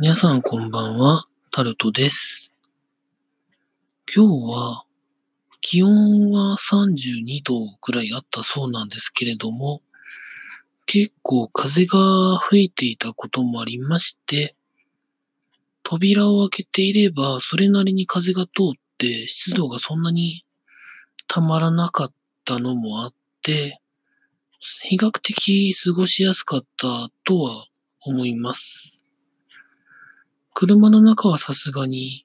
皆さんこんばんは、タルトです。今日は気温は32度くらいあったそうなんですけれども、結構風が吹いていたこともありまして、扉を開けていればそれなりに風が通って湿度がそんなにたまらなかったのもあって、比較的過ごしやすかったとは思います。車の中はさすがに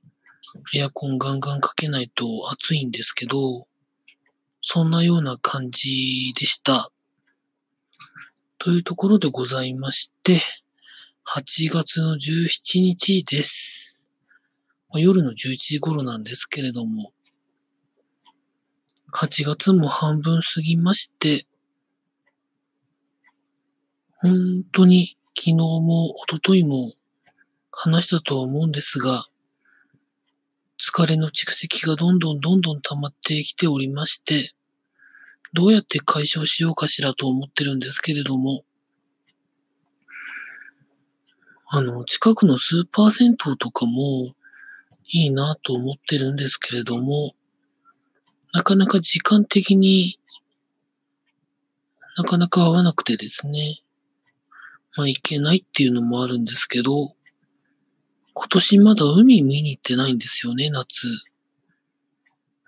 エアコンガンガンかけないと暑いんですけど、そんなような感じでした。というところでございまして、8月の17日です。夜の11時頃なんですけれども、8月も半分過ぎまして、本当に昨日も一昨日も話したとは思うんですが、疲れの蓄積がどんどんどんどん溜まってきておりまして、どうやって解消しようかしらと思ってるんですけれども、あの、近くのスーパー銭湯とかもいいなと思ってるんですけれども、なかなか時間的になかなか合わなくてですね、まあ行けないっていうのもあるんですけど、今年まだ海見に行ってないんですよね、夏。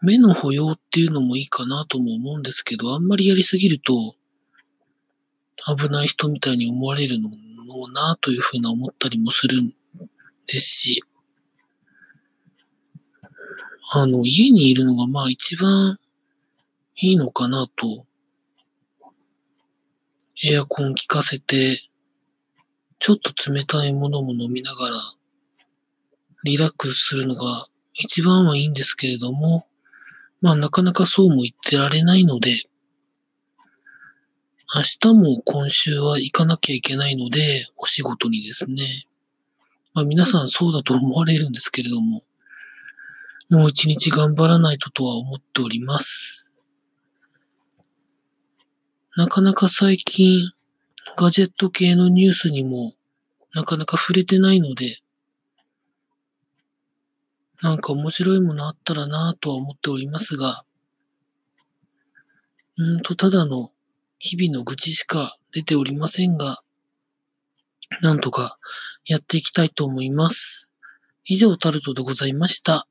目の保養っていうのもいいかなとも思うんですけど、あんまりやりすぎると危ない人みたいに思われるのもなというふうな思ったりもするんですし、あの、家にいるのがまあ一番いいのかなと、エアコン効かせて、ちょっと冷たいものも飲みながら、リラックスするのが一番はいいんですけれども、まあなかなかそうも言ってられないので、明日も今週は行かなきゃいけないので、お仕事にですね。まあ皆さんそうだと思われるんですけれども、もう一日頑張らないととは思っております。なかなか最近、ガジェット系のニュースにもなかなか触れてないので、なんか面白いものあったらなぁとは思っておりますが、うんと、ただの日々の愚痴しか出ておりませんが、なんとかやっていきたいと思います。以上、タルトでございました。